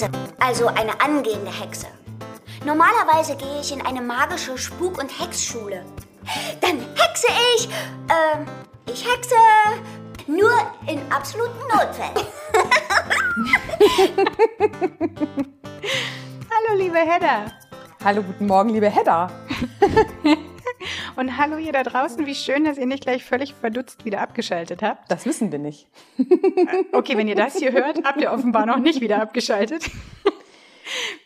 Hexe, also eine angehende Hexe. Normalerweise gehe ich in eine magische Spuk- und Hexschule. Dann hexe ich, ähm, ich hexe nur in absoluten Notfällen. Hallo, liebe Hedda. Hallo, guten Morgen, liebe Hedda. Und hallo ihr da draußen, wie schön, dass ihr nicht gleich völlig verdutzt wieder abgeschaltet habt. Das wissen wir nicht. Okay, wenn ihr das hier hört, habt ihr offenbar noch nicht wieder abgeschaltet.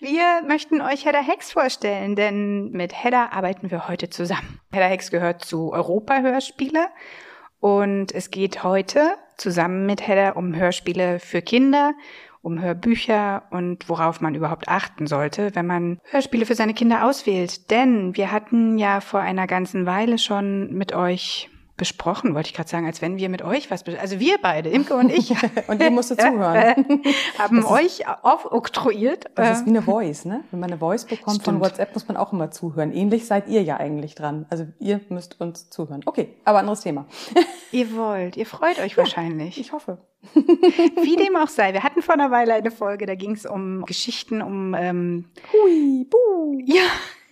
Wir möchten euch Hedda Hex vorstellen, denn mit Hedda arbeiten wir heute zusammen. Hedda Hex gehört zu Europa Hörspiele und es geht heute zusammen mit Hedda um Hörspiele für Kinder, um Hörbücher und worauf man überhaupt achten sollte, wenn man Hörspiele für seine Kinder auswählt. Denn wir hatten ja vor einer ganzen Weile schon mit euch besprochen, wollte ich gerade sagen, als wenn wir mit euch was, also wir beide, Imke und ich. und ihr musstet zuhören. haben das euch aufoktroyiert. Das ist wie eine Voice, ne? Wenn man eine Voice bekommt Stimmt. von WhatsApp, muss man auch immer zuhören. Ähnlich seid ihr ja eigentlich dran. Also ihr müsst uns zuhören. Okay, aber anderes Thema. ihr wollt, ihr freut euch wahrscheinlich. Ja, ich hoffe. Wie dem auch sei. Wir hatten vor einer Weile eine Folge, da ging es um Geschichten, um ähm, Hui, buh. Ja.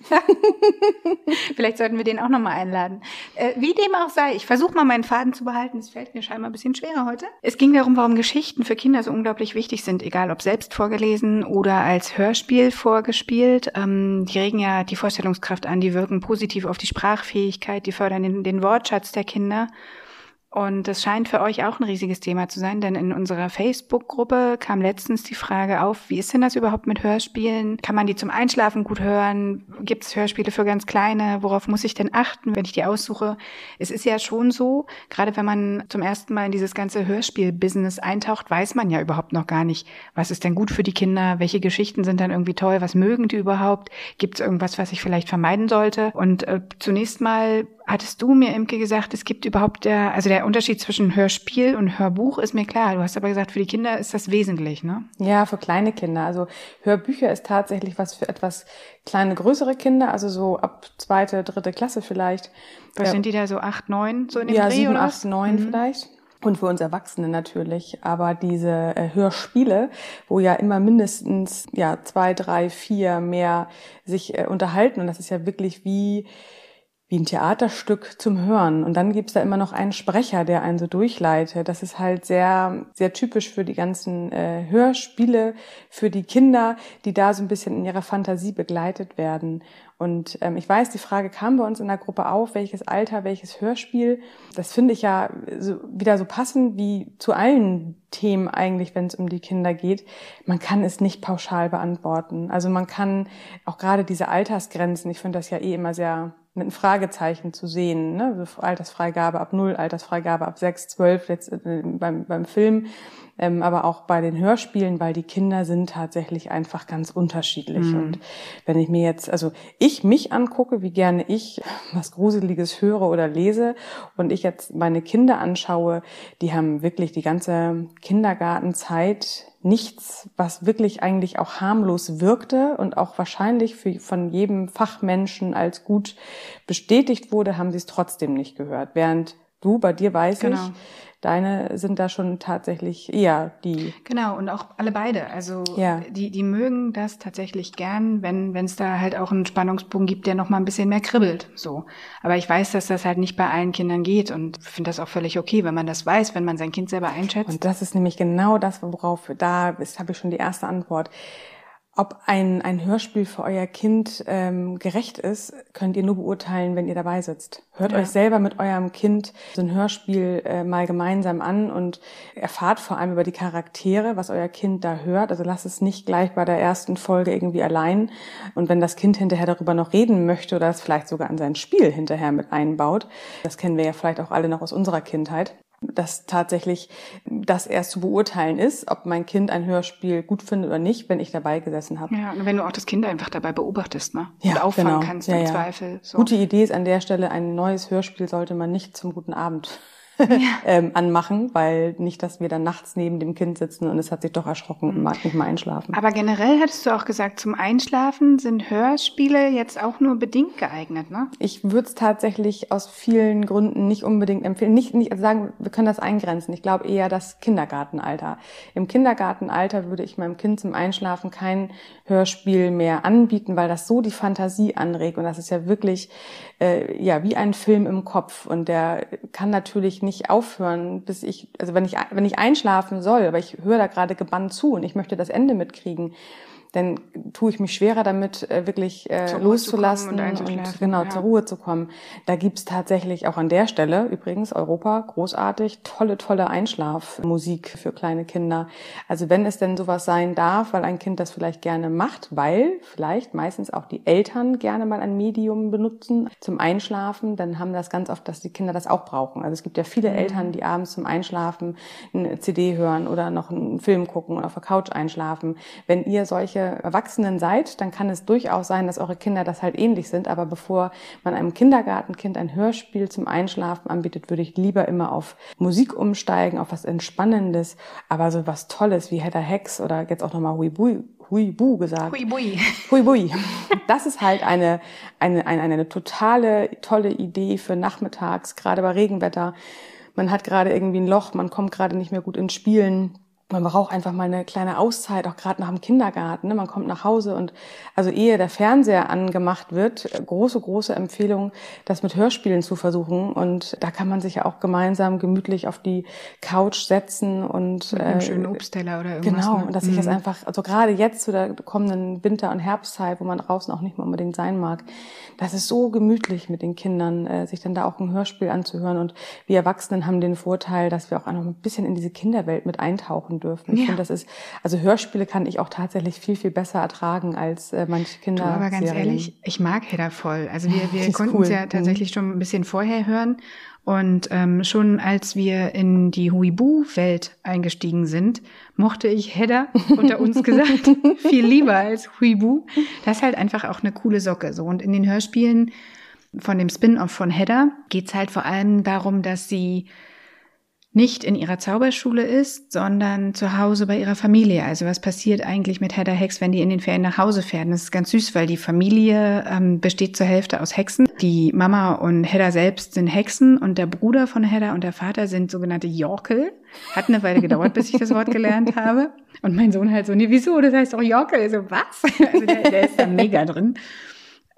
Vielleicht sollten wir den auch nochmal einladen. Äh, wie dem auch sei, ich versuche mal meinen Faden zu behalten. Es fällt mir scheinbar ein bisschen schwerer heute. Es ging darum, warum Geschichten für Kinder so unglaublich wichtig sind, egal ob selbst vorgelesen oder als Hörspiel vorgespielt. Ähm, die regen ja die Vorstellungskraft an, die wirken positiv auf die Sprachfähigkeit, die fördern den, den Wortschatz der Kinder. Und das scheint für euch auch ein riesiges Thema zu sein, denn in unserer Facebook-Gruppe kam letztens die Frage auf, wie ist denn das überhaupt mit Hörspielen? Kann man die zum Einschlafen gut hören? Gibt es Hörspiele für ganz kleine? Worauf muss ich denn achten, wenn ich die aussuche? Es ist ja schon so, gerade wenn man zum ersten Mal in dieses ganze Hörspiel-Business eintaucht, weiß man ja überhaupt noch gar nicht, was ist denn gut für die Kinder? Welche Geschichten sind dann irgendwie toll? Was mögen die überhaupt? Gibt es irgendwas, was ich vielleicht vermeiden sollte? Und äh, zunächst mal hattest du mir, Imke, gesagt, es gibt überhaupt der, also der Unterschied zwischen Hörspiel und Hörbuch ist mir klar. Du hast aber gesagt, für die Kinder ist das wesentlich, ne? Ja, für kleine Kinder. Also Hörbücher ist tatsächlich was für etwas kleine, größere Kinder, also so ab zweite, dritte Klasse vielleicht. Was ja. sind die da so acht, neun, so in dem Ja, Dreh, sieben, acht, neun mhm. vielleicht. Und für uns Erwachsene natürlich. Aber diese äh, Hörspiele, wo ja immer mindestens ja zwei, drei, vier mehr sich äh, unterhalten, und das ist ja wirklich wie wie ein Theaterstück zum Hören. Und dann gibt's da immer noch einen Sprecher, der einen so durchleitet. Das ist halt sehr, sehr typisch für die ganzen äh, Hörspiele, für die Kinder, die da so ein bisschen in ihrer Fantasie begleitet werden. Und ähm, ich weiß, die Frage kam bei uns in der Gruppe auf, welches Alter, welches Hörspiel. Das finde ich ja so, wieder so passend wie zu allen Themen eigentlich, wenn es um die Kinder geht. Man kann es nicht pauschal beantworten. Also man kann auch gerade diese Altersgrenzen, ich finde das ja eh immer sehr mit einem Fragezeichen zu sehen. Ne? Altersfreigabe ab null, Altersfreigabe ab sechs, zwölf jetzt äh, beim, beim Film, ähm, aber auch bei den Hörspielen, weil die Kinder sind tatsächlich einfach ganz unterschiedlich. Mhm. Und wenn ich mir jetzt, also ich mich angucke, wie gerne ich was Gruseliges höre oder lese und ich jetzt meine Kinder anschaue, die haben wirklich die ganze Kindergartenzeit nichts, was wirklich eigentlich auch harmlos wirkte und auch wahrscheinlich für, von jedem Fachmenschen als gut bestätigt wurde, haben sie es trotzdem nicht gehört. Während du, bei dir weiß genau. ich, Deine sind da schon tatsächlich eher die. Genau, und auch alle beide. Also ja. die, die mögen das tatsächlich gern, wenn es da halt auch einen Spannungsbogen gibt, der noch mal ein bisschen mehr kribbelt. So. Aber ich weiß, dass das halt nicht bei allen Kindern geht und finde das auch völlig okay, wenn man das weiß, wenn man sein Kind selber einschätzt. Und das ist nämlich genau das, worauf da ist, habe ich schon die erste Antwort. Ob ein, ein Hörspiel für euer Kind ähm, gerecht ist, könnt ihr nur beurteilen, wenn ihr dabei sitzt. Hört ja. euch selber mit eurem Kind so ein Hörspiel äh, mal gemeinsam an und erfahrt vor allem über die Charaktere, was euer Kind da hört. Also lasst es nicht gleich bei der ersten Folge irgendwie allein. Und wenn das Kind hinterher darüber noch reden möchte oder es vielleicht sogar an sein Spiel hinterher mit einbaut, das kennen wir ja vielleicht auch alle noch aus unserer Kindheit, dass tatsächlich das erst zu beurteilen ist, ob mein Kind ein Hörspiel gut findet oder nicht, wenn ich dabei gesessen habe. Ja, und wenn du auch das Kind einfach dabei beobachtest, ne? Ja, und auffangen genau. kannst ja, im ja. Zweifel. So. Gute Idee ist an der Stelle, ein neues Hörspiel sollte man nicht zum guten Abend ähm, anmachen, weil nicht, dass wir dann nachts neben dem Kind sitzen und es hat sich doch erschrocken und mag nicht mal einschlafen. Aber generell hattest du auch gesagt, zum Einschlafen sind Hörspiele jetzt auch nur bedingt geeignet, ne? Ich würde es tatsächlich aus vielen Gründen nicht unbedingt empfehlen. Nicht, nicht also sagen, wir können das eingrenzen. Ich glaube eher das Kindergartenalter. Im Kindergartenalter würde ich meinem Kind zum Einschlafen kein Hörspiel mehr anbieten, weil das so die Fantasie anregt und das ist ja wirklich äh, ja wie ein Film im Kopf und der kann natürlich nicht aufhören, bis ich also wenn ich wenn ich einschlafen soll, aber ich höre da gerade gebannt zu und ich möchte das Ende mitkriegen dann tue ich mich schwerer damit, äh, wirklich äh, loszulassen und, und, genau ja. zur Ruhe zu kommen. Da gibt's tatsächlich auch an der Stelle übrigens Europa großartig tolle, tolle Einschlafmusik für kleine Kinder. Also wenn es denn sowas sein darf, weil ein Kind das vielleicht gerne macht, weil vielleicht meistens auch die Eltern gerne mal ein Medium benutzen zum Einschlafen, dann haben das ganz oft, dass die Kinder das auch brauchen. Also es gibt ja viele mhm. Eltern, die abends zum Einschlafen eine CD hören oder noch einen Film gucken oder auf der Couch einschlafen. Wenn ihr solche Erwachsenen seid, dann kann es durchaus sein, dass eure Kinder das halt ähnlich sind. Aber bevor man einem Kindergartenkind ein Hörspiel zum Einschlafen anbietet, würde ich lieber immer auf Musik umsteigen, auf was Entspannendes, aber so was Tolles wie Hedda Hex oder jetzt auch nochmal Huibui, Huibu gesagt. Huibui. Huibui. Das ist halt eine, eine, eine, eine totale, tolle Idee für nachmittags, gerade bei Regenwetter. Man hat gerade irgendwie ein Loch, man kommt gerade nicht mehr gut ins Spielen man braucht einfach mal eine kleine Auszeit, auch gerade nach dem Kindergarten. Ne? Man kommt nach Hause und also ehe der Fernseher angemacht wird, große, große Empfehlung, das mit Hörspielen zu versuchen. Und da kann man sich ja auch gemeinsam gemütlich auf die Couch setzen und mit einem äh, schönen Obstteller oder irgendwas. Genau, und dass ich das mhm. einfach, also gerade jetzt zu der kommenden Winter- und Herbstzeit, wo man draußen auch nicht mehr unbedingt sein mag, das ist so gemütlich mit den Kindern, äh, sich dann da auch ein Hörspiel anzuhören. Und wir Erwachsenen haben den Vorteil, dass wir auch noch ein bisschen in diese Kinderwelt mit eintauchen dürfen. Ich ja. finde, das ist, also Hörspiele kann ich auch tatsächlich viel, viel besser ertragen als äh, manche Kinder. Du, aber ganz ehrlich, ich mag Hedda voll. Also wir, wir konnten es cool. ja tatsächlich mhm. schon ein bisschen vorher hören. Und ähm, schon als wir in die Huibu-Welt eingestiegen sind, mochte ich Hedda unter uns gesagt viel lieber als Huibu. Das ist halt einfach auch eine coole Socke. So und in den Hörspielen von dem Spin-off von Hedda geht's halt vor allem darum, dass sie nicht in ihrer Zauberschule ist, sondern zu Hause bei ihrer Familie. Also was passiert eigentlich mit Hedda Hex, wenn die in den Ferien nach Hause fähren? Das ist ganz süß, weil die Familie ähm, besteht zur Hälfte aus Hexen. Die Mama und Hedda selbst sind Hexen und der Bruder von Hedda und der Vater sind sogenannte Jorkel. Hat eine Weile gedauert, bis ich das Wort gelernt habe. Und mein Sohn halt so, nee, wieso? Das heißt doch Jorkel. So, was? Also der, der ist da mega drin.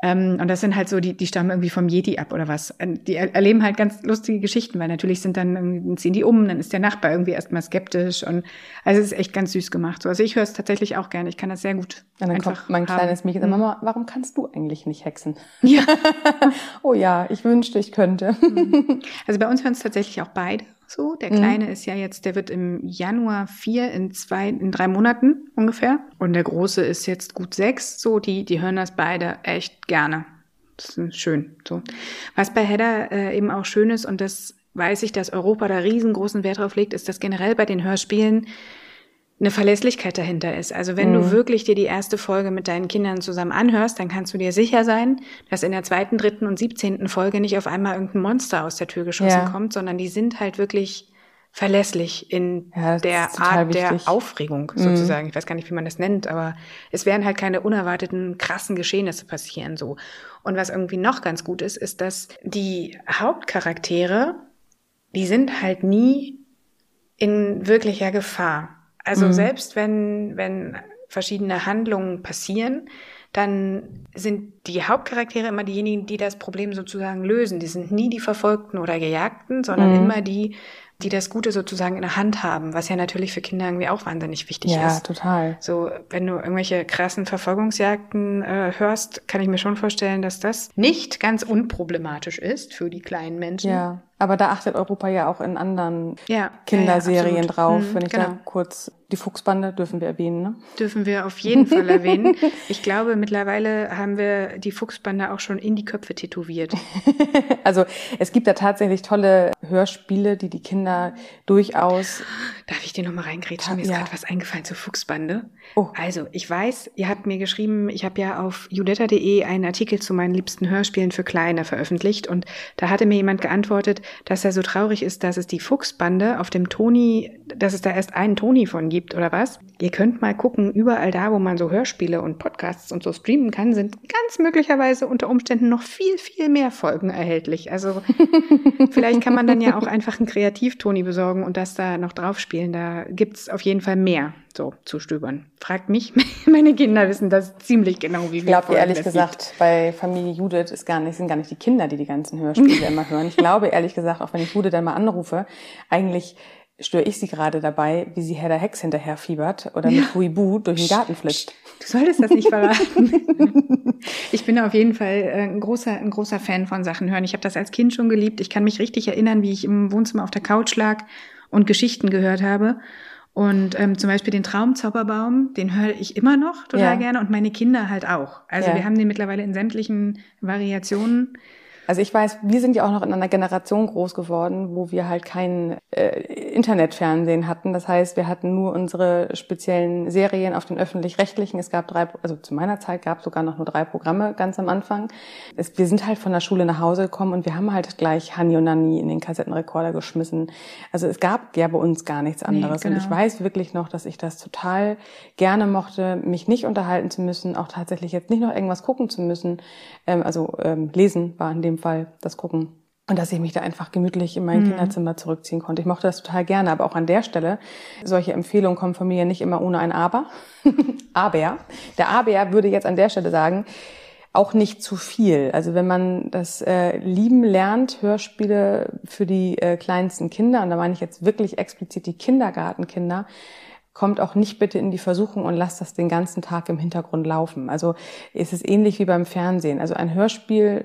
Ähm, und das sind halt so, die, die stammen irgendwie vom Yeti ab oder was. Die erleben halt ganz lustige Geschichten, weil natürlich sind dann, ziehen die um, dann ist der Nachbar irgendwie erstmal skeptisch und also es ist echt ganz süß gemacht. So, also ich höre es tatsächlich auch gerne. Ich kann das sehr gut. Und dann kommt mein haben. kleines Mädchen, Mama, warum kannst du eigentlich nicht hexen? Ja. oh ja, ich wünschte, ich könnte. Mhm. also bei uns hören es tatsächlich auch beide so. Der mhm. Kleine mhm. ist ja jetzt, der wird im Januar vier in zwei, in drei Monaten ungefähr. Und der Große ist jetzt gut sechs. So, die, die hören das beide echt gerne. Das ist schön. So. Was bei Hedda äh, eben auch schön ist, und das weiß ich, dass Europa da riesengroßen Wert drauf legt, ist, dass generell bei den Hörspielen eine Verlässlichkeit dahinter ist. Also wenn mhm. du wirklich dir die erste Folge mit deinen Kindern zusammen anhörst, dann kannst du dir sicher sein, dass in der zweiten, dritten und siebzehnten Folge nicht auf einmal irgendein Monster aus der Tür geschossen ja. kommt, sondern die sind halt wirklich verlässlich in ja, der Art wichtig. der Aufregung mhm. sozusagen. Mhm. Ich weiß gar nicht, wie man das nennt, aber es werden halt keine unerwarteten krassen Geschehnisse passieren so. Und was irgendwie noch ganz gut ist, ist, dass die Hauptcharaktere, die sind halt nie in wirklicher Gefahr. Also mhm. selbst wenn, wenn verschiedene Handlungen passieren, dann sind die Hauptcharaktere immer diejenigen, die das Problem sozusagen lösen. Die sind nie die Verfolgten oder Gejagten, sondern mhm. immer die, die das Gute sozusagen in der Hand haben, was ja natürlich für Kinder irgendwie auch wahnsinnig wichtig ja, ist. Ja, total. So, wenn du irgendwelche krassen Verfolgungsjagden äh, hörst, kann ich mir schon vorstellen, dass das nicht ganz unproblematisch ist für die kleinen Menschen. Ja. Aber da achtet Europa ja auch in anderen ja, Kinderserien ja, drauf. Mhm, Wenn ich genau. da kurz die Fuchsbande dürfen wir erwähnen, ne? Dürfen wir auf jeden Fall erwähnen. Ich glaube, mittlerweile haben wir die Fuchsbande auch schon in die Köpfe tätowiert. also es gibt da tatsächlich tolle Hörspiele, die die Kinder durchaus. Darf ich dir nochmal reingrätschen? Mir ist gerade was eingefallen zur Fuchsbande. Oh. Also, ich weiß, ihr habt mir geschrieben, ich habe ja auf judetta.de einen Artikel zu meinen liebsten Hörspielen für Kleine veröffentlicht und da hatte mir jemand geantwortet, dass er so traurig ist, dass es die Fuchsbande auf dem Toni, dass es da erst einen Toni von gibt oder was. Ihr könnt mal gucken, überall da, wo man so Hörspiele und Podcasts und so streamen kann, sind ganz möglicherweise unter Umständen noch viel, viel mehr Folgen erhältlich. Also vielleicht kann man dann ja auch einfach einen Kreativ-Toni besorgen und das da noch draufspielen. Da gibt's auf jeden Fall mehr so zu stöbern. Fragt mich, meine Kinder wissen das ziemlich genau, wie Ich glaube, ehrlich gesagt, gibt. bei Familie Judith ist gar nicht, sind gar nicht die Kinder, die die ganzen Hörspiele immer hören. Ich glaube, ehrlich gesagt, auch wenn ich Judith dann mal anrufe, eigentlich störe ich sie gerade dabei, wie sie Herr der Hex hinterher fiebert oder ja. mit Huibu durch den Garten flitscht. Du solltest das nicht verraten. ich bin auf jeden Fall äh, ein großer, ein großer Fan von Sachen hören. Ich habe das als Kind schon geliebt. Ich kann mich richtig erinnern, wie ich im Wohnzimmer auf der Couch lag und Geschichten gehört habe. Und ähm, zum Beispiel den Traumzauberbaum, den höre ich immer noch total ja. gerne und meine Kinder halt auch. Also ja. wir haben den mittlerweile in sämtlichen Variationen. Also ich weiß, wir sind ja auch noch in einer Generation groß geworden, wo wir halt kein äh, Internetfernsehen hatten. Das heißt, wir hatten nur unsere speziellen Serien auf den öffentlich-rechtlichen. Es gab drei, also zu meiner Zeit gab es sogar noch nur drei Programme ganz am Anfang. Es, wir sind halt von der Schule nach Hause gekommen und wir haben halt gleich Hani und Nani in den Kassettenrekorder geschmissen. Also es gab ja bei uns gar nichts anderes. Nee, genau. Und ich genau. weiß wirklich noch, dass ich das total gerne mochte, mich nicht unterhalten zu müssen, auch tatsächlich jetzt nicht noch irgendwas gucken zu müssen. Ähm, also ähm, lesen war in dem dem Fall das Gucken. Und dass ich mich da einfach gemütlich in mein mhm. Kinderzimmer zurückziehen konnte. Ich mochte das total gerne, aber auch an der Stelle, solche Empfehlungen kommen von mir ja nicht immer ohne ein Aber. aber, der Aber würde jetzt an der Stelle sagen, auch nicht zu viel. Also wenn man das äh, lieben lernt, Hörspiele für die äh, kleinsten Kinder, und da meine ich jetzt wirklich explizit die Kindergartenkinder, kommt auch nicht bitte in die Versuchung und lasst das den ganzen Tag im Hintergrund laufen. Also ist es ähnlich wie beim Fernsehen. Also ein Hörspiel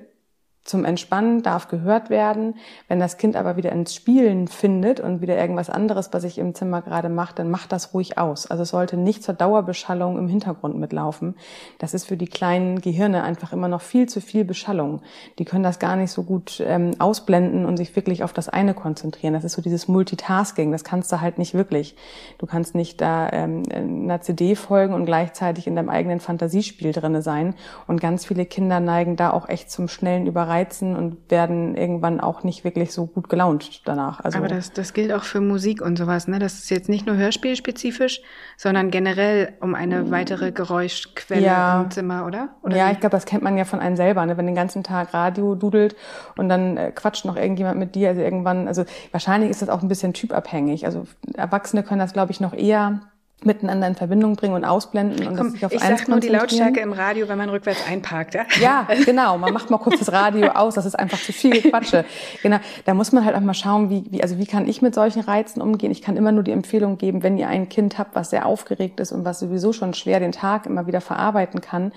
zum Entspannen darf gehört werden. Wenn das Kind aber wieder ins Spielen findet und wieder irgendwas anderes, was ich im Zimmer gerade macht, dann macht das ruhig aus. Also es sollte nicht zur Dauerbeschallung im Hintergrund mitlaufen. Das ist für die kleinen Gehirne einfach immer noch viel zu viel Beschallung. Die können das gar nicht so gut ähm, ausblenden und sich wirklich auf das eine konzentrieren. Das ist so dieses Multitasking. Das kannst du halt nicht wirklich. Du kannst nicht da ähm, einer CD folgen und gleichzeitig in deinem eigenen Fantasiespiel drinne sein. Und ganz viele Kinder neigen da auch echt zum schnellen Überreizen reizen und werden irgendwann auch nicht wirklich so gut gelaunt danach. Also Aber das, das gilt auch für Musik und sowas, ne? Das ist jetzt nicht nur hörspielspezifisch, sondern generell um eine weitere Geräuschquelle ja. im Zimmer, oder? oder ja, wie? ich glaube, das kennt man ja von einem selber, ne? wenn den ganzen Tag Radio dudelt und dann äh, quatscht noch irgendjemand mit dir. Also irgendwann, also wahrscheinlich ist das auch ein bisschen typabhängig. Also Erwachsene können das, glaube ich, noch eher miteinander in Verbindung bringen und ausblenden und Komm, sich auf ich eins sag nur die Lautstärke im Radio, wenn man rückwärts einparkt, ja? Ja, genau. Man macht mal kurz das Radio aus, das ist einfach zu viel Gequatsche. Genau. Da muss man halt auch mal schauen, wie, wie, also wie kann ich mit solchen Reizen umgehen? Ich kann immer nur die Empfehlung geben, wenn ihr ein Kind habt, was sehr aufgeregt ist und was sowieso schon schwer den Tag immer wieder verarbeiten kann,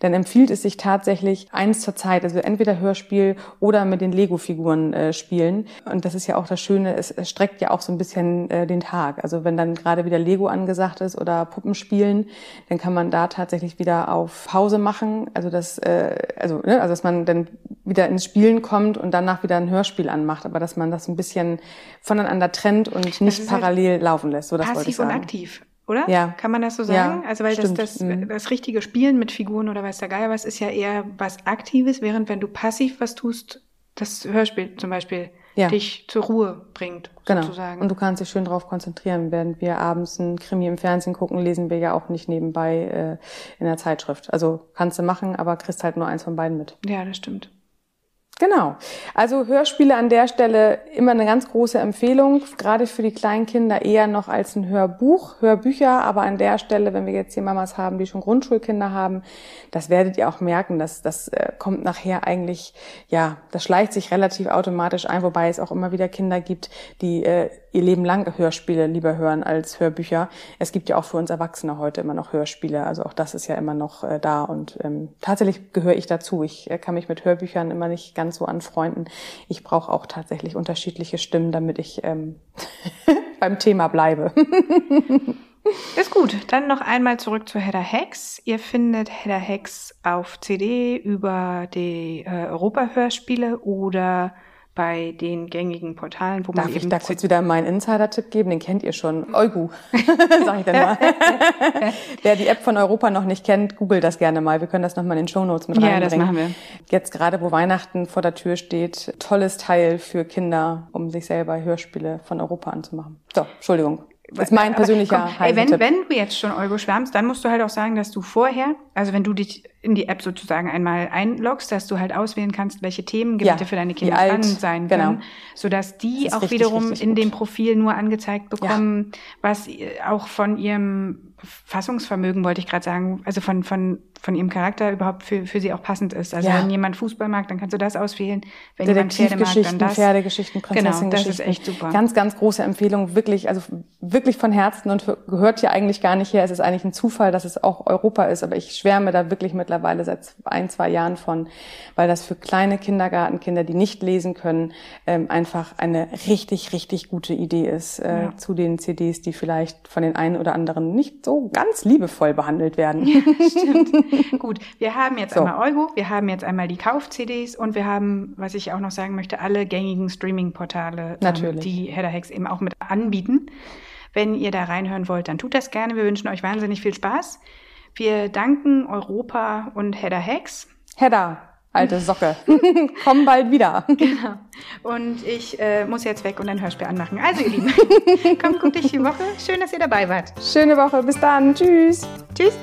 dann empfiehlt es sich tatsächlich eins zur Zeit, also entweder Hörspiel oder mit den Lego-Figuren äh, spielen. Und das ist ja auch das Schöne, es, es streckt ja auch so ein bisschen äh, den Tag. Also wenn dann gerade wieder Lego angesagt angesagt ist oder Puppenspielen, dann kann man da tatsächlich wieder auf Pause machen. Also das, äh, also, ne, also dass man dann wieder ins Spielen kommt und danach wieder ein Hörspiel anmacht, aber dass man das ein bisschen voneinander trennt und nicht halt parallel halt laufen lässt. So, das passiv wollte ich sagen. und aktiv. Oder? Ja. Kann man das so sagen? Ja, also weil das, das, mhm. das richtige Spielen mit Figuren oder weiß der Geier was ist ja eher was Aktives, während wenn du passiv was tust, das Hörspiel zum Beispiel ja. dich zur Ruhe bringt, genau. sozusagen. Und du kannst dich schön darauf konzentrieren. Während wir abends ein Krimi im Fernsehen gucken, lesen wir ja auch nicht nebenbei äh, in der Zeitschrift. Also kannst du machen, aber kriegst halt nur eins von beiden mit. Ja, das stimmt. Genau. Also Hörspiele an der Stelle immer eine ganz große Empfehlung, gerade für die kleinen Kinder eher noch als ein Hörbuch, Hörbücher, aber an der Stelle, wenn wir jetzt hier Mamas haben, die schon Grundschulkinder haben, das werdet ihr auch merken, dass das äh, kommt nachher eigentlich, ja, das schleicht sich relativ automatisch ein, wobei es auch immer wieder Kinder gibt, die äh, ihr Leben lang Hörspiele lieber hören als Hörbücher. Es gibt ja auch für uns Erwachsene heute immer noch Hörspiele, also auch das ist ja immer noch äh, da und ähm, tatsächlich gehöre ich dazu. Ich äh, kann mich mit Hörbüchern immer nicht ganz so anfreunden. Ich brauche auch tatsächlich unterschiedliche Stimmen, damit ich ähm, beim Thema bleibe. Ist gut. Dann noch einmal zurück zu Hedda Hex. Ihr findet Hedda Hex auf CD über die äh, Europa-Hörspiele oder bei den gängigen Portalen, wo man Darf ich da kurz wieder meinen Insider-Tipp geben? Den kennt ihr schon. Eugu, sag ich dann mal. Wer die App von Europa noch nicht kennt, googelt das gerne mal. Wir können das nochmal in den Shownotes mit Ja, reinbringen. das machen wir. Jetzt gerade, wo Weihnachten vor der Tür steht, tolles Teil für Kinder, um sich selber Hörspiele von Europa anzumachen. So, Entschuldigung. Das ist mein Aber persönlicher komm, ey, wenn, wenn du jetzt schon Eugo schwärmst, dann musst du halt auch sagen, dass du vorher, also wenn du dich in die App sozusagen einmal einloggst, dass du halt auswählen kannst, welche Themengebiete Ja, für deine Kinder alt, spannend sein genau. können, sodass die auch richtig, wiederum richtig in dem Profil nur angezeigt bekommen, was äh, auch von ihrem Fassungsvermögen, wollte ich gerade sagen, also von, von, von ihrem Charakter überhaupt für, für sie auch passend ist. Also Ja. wenn jemand Fußball mag, dann kannst du das auswählen. Wenn jemand Pferde mag, dann das. Pferdegeschichten, Genau, Prinzessengeschichten. das ist echt super. Ganz, ganz große Empfehlung, wirklich, also wirklich von Herzen und für- gehört hier eigentlich gar nicht her. Es ist eigentlich ein Zufall, dass es auch Europa ist, aber ich schwärme da wirklich mittlerweile seit ein, zwei Jahren von, weil das für kleine Kindergartenkinder, die nicht lesen können, ähm, einfach eine richtig, richtig gute Idee ist äh, Ja. zu den CDs, die vielleicht von den einen oder anderen nicht so ganz liebevoll behandelt werden. Stimmt. Gut, wir haben jetzt So. einmal Euro, wir haben jetzt einmal die Kauf-CDs und wir haben, was ich auch noch sagen möchte, alle gängigen Streaming-Portale, ähm, Natürlich. die Hedda Hex eben auch mit anbieten. Wenn ihr da reinhören wollt, dann tut das gerne. Wir wünschen euch wahnsinnig viel Spaß. Wir danken Europa und Hedda Hex. Hedda, alte Socke, komm bald wieder. Und ich äh, muss jetzt weg und ein Hörspiel anmachen. Also, ihr Lieben, kommt gut durch die Woche. Schön, dass ihr dabei wart. Schöne Woche, bis dann, tschüss. Tschüss.